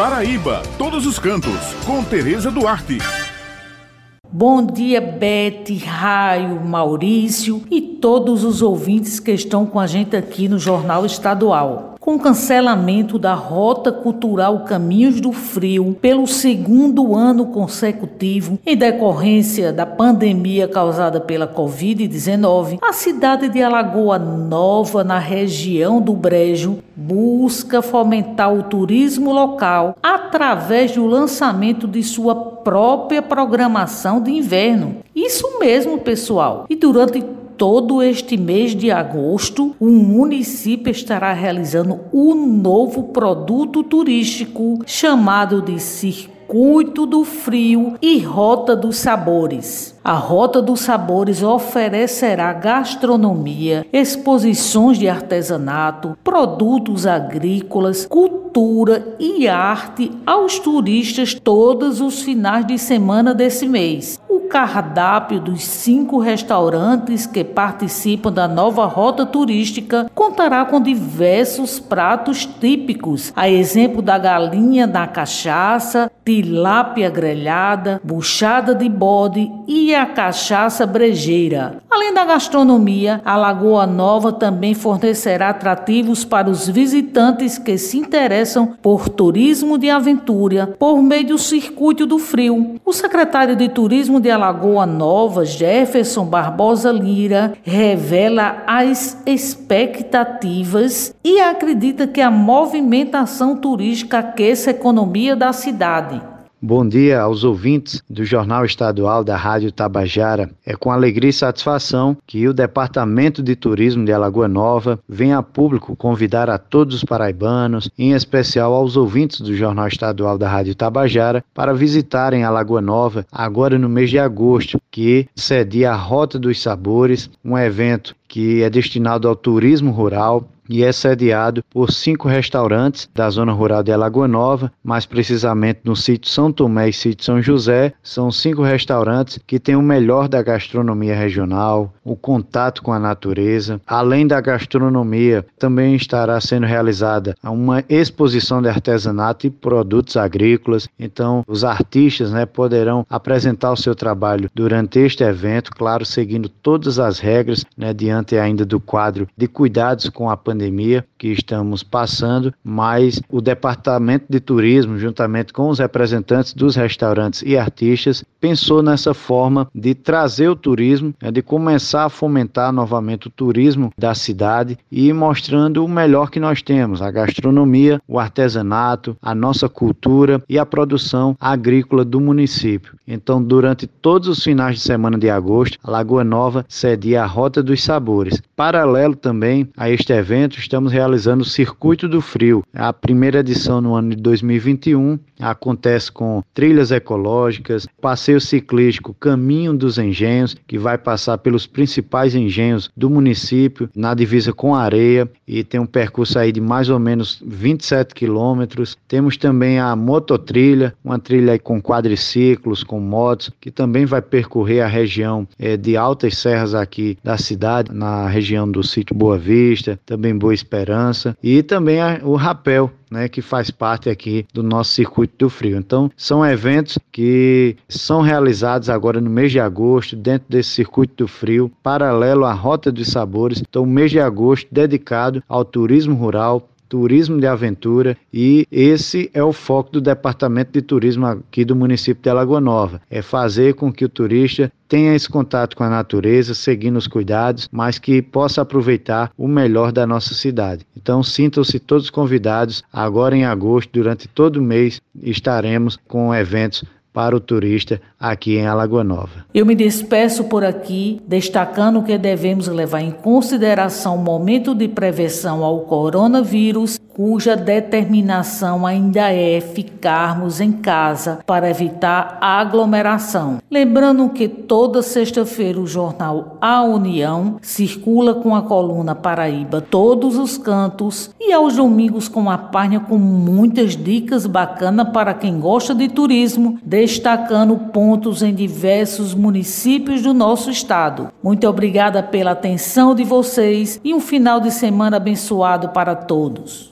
Paraíba, todos os cantos, com Tereza Duarte. Bom dia, Bete, Raio, Maurício e todos os ouvintes que estão com a gente aqui no Jornal Estadual com cancelamento da Rota Cultural Caminhos do Frio pelo segundo ano consecutivo em decorrência da pandemia causada pela Covid-19, a cidade de Alagoa Nova, na região do Brejo, busca fomentar o turismo local através do lançamento de sua própria programação de inverno. Isso mesmo, pessoal. E durante todo este mês de agosto, o município estará realizando um novo produto turístico chamado de Circuito do Frio e Rota dos Sabores. A Rota dos Sabores oferecerá gastronomia, exposições de artesanato, produtos agrícolas, cultura e arte aos turistas todos os finais de semana desse mês. Cardápio dos cinco restaurantes que participam da nova rota turística contará com diversos pratos típicos, a exemplo da galinha na cachaça, tilápia grelhada, buchada de bode e a cachaça brejeira. Além da gastronomia, a Lagoa Nova também fornecerá atrativos para os visitantes que se interessam por turismo de aventura por meio do Circuito do Frio. O secretário de Turismo de Alagoa Nova, Jefferson Barbosa Lira, revela as expectativas e acredita que a movimentação turística aqueça a economia da cidade. Bom dia aos ouvintes do Jornal Estadual da Rádio Tabajara. É com alegria e satisfação que o Departamento de Turismo de Alagoa Nova vem a público convidar a todos os paraibanos, em especial aos ouvintes do Jornal Estadual da Rádio Tabajara, para visitarem Alagoa Nova agora no mês de agosto, que cedia a Rota dos Sabores, um evento que é destinado ao turismo rural e é sediado por cinco restaurantes da zona rural de Alagoa Nova, mais precisamente no sítio São Tomé e sítio São José. São cinco restaurantes que têm o melhor da gastronomia regional, o contato com a natureza. Além da gastronomia, também estará sendo realizada uma exposição de artesanato e produtos agrícolas. Então, os artistas né, poderão apresentar o seu trabalho durante este evento, claro, seguindo todas as regras né, diante ainda do quadro de cuidados com a pandemia pandemia que estamos passando, mas o Departamento de Turismo, juntamente com os representantes dos restaurantes e artistas, pensou nessa forma de trazer o turismo, né, de começar a fomentar novamente o turismo da cidade e mostrando o melhor que nós temos: a gastronomia, o artesanato, a nossa cultura e a produção agrícola do município. Então, durante todos os finais de semana de agosto, a Lagoa Nova cedia a Rota dos Sabores. Paralelo também a este evento, estamos realizando o Circuito do Frio. A primeira edição no ano de 2021 acontece com trilhas ecológicas, passeio ciclístico Caminho dos Engenhos, que vai passar pelos principais engenhos do município, na divisa com a areia, e tem um percurso aí de mais ou menos 27 quilômetros. Temos também a mototrilha, uma trilha com quadriciclos, com motos, que também vai percorrer a região é, de altas serras aqui da cidade, na região do sítio Boa Vista, também Boa Esperança, e também a, o rapel, né, que faz parte aqui do nosso circuito do frio. Então, são eventos que são realizados agora no mês de agosto, dentro desse circuito do frio, paralelo à Rota dos Sabores. Então, mês de agosto dedicado ao turismo rural, turismo de aventura e esse é o foco do Departamento de Turismo aqui do município de Alagoa Nova, é fazer com que o turista tenha esse contato com a natureza, seguindo os cuidados, mas que possa aproveitar o melhor da nossa cidade. Então, sintam-se todos convidados. Agora em agosto, durante todo o mês, estaremos com eventos para o turista aqui em Alagoa Nova. Eu me despeço por aqui, destacando que devemos levar em consideração o momento de prevenção ao coronavírus cuja determinação ainda é ficarmos em casa para evitar aglomeração. Lembrando que toda sexta-feira o jornal A União circula com a coluna Paraíba Todos os Cantos e aos domingos com a página com muitas dicas bacanas para quem gosta de turismo, destacando pontos em diversos municípios do nosso estado. Muito obrigada pela atenção de vocês e um final de semana abençoado para todos.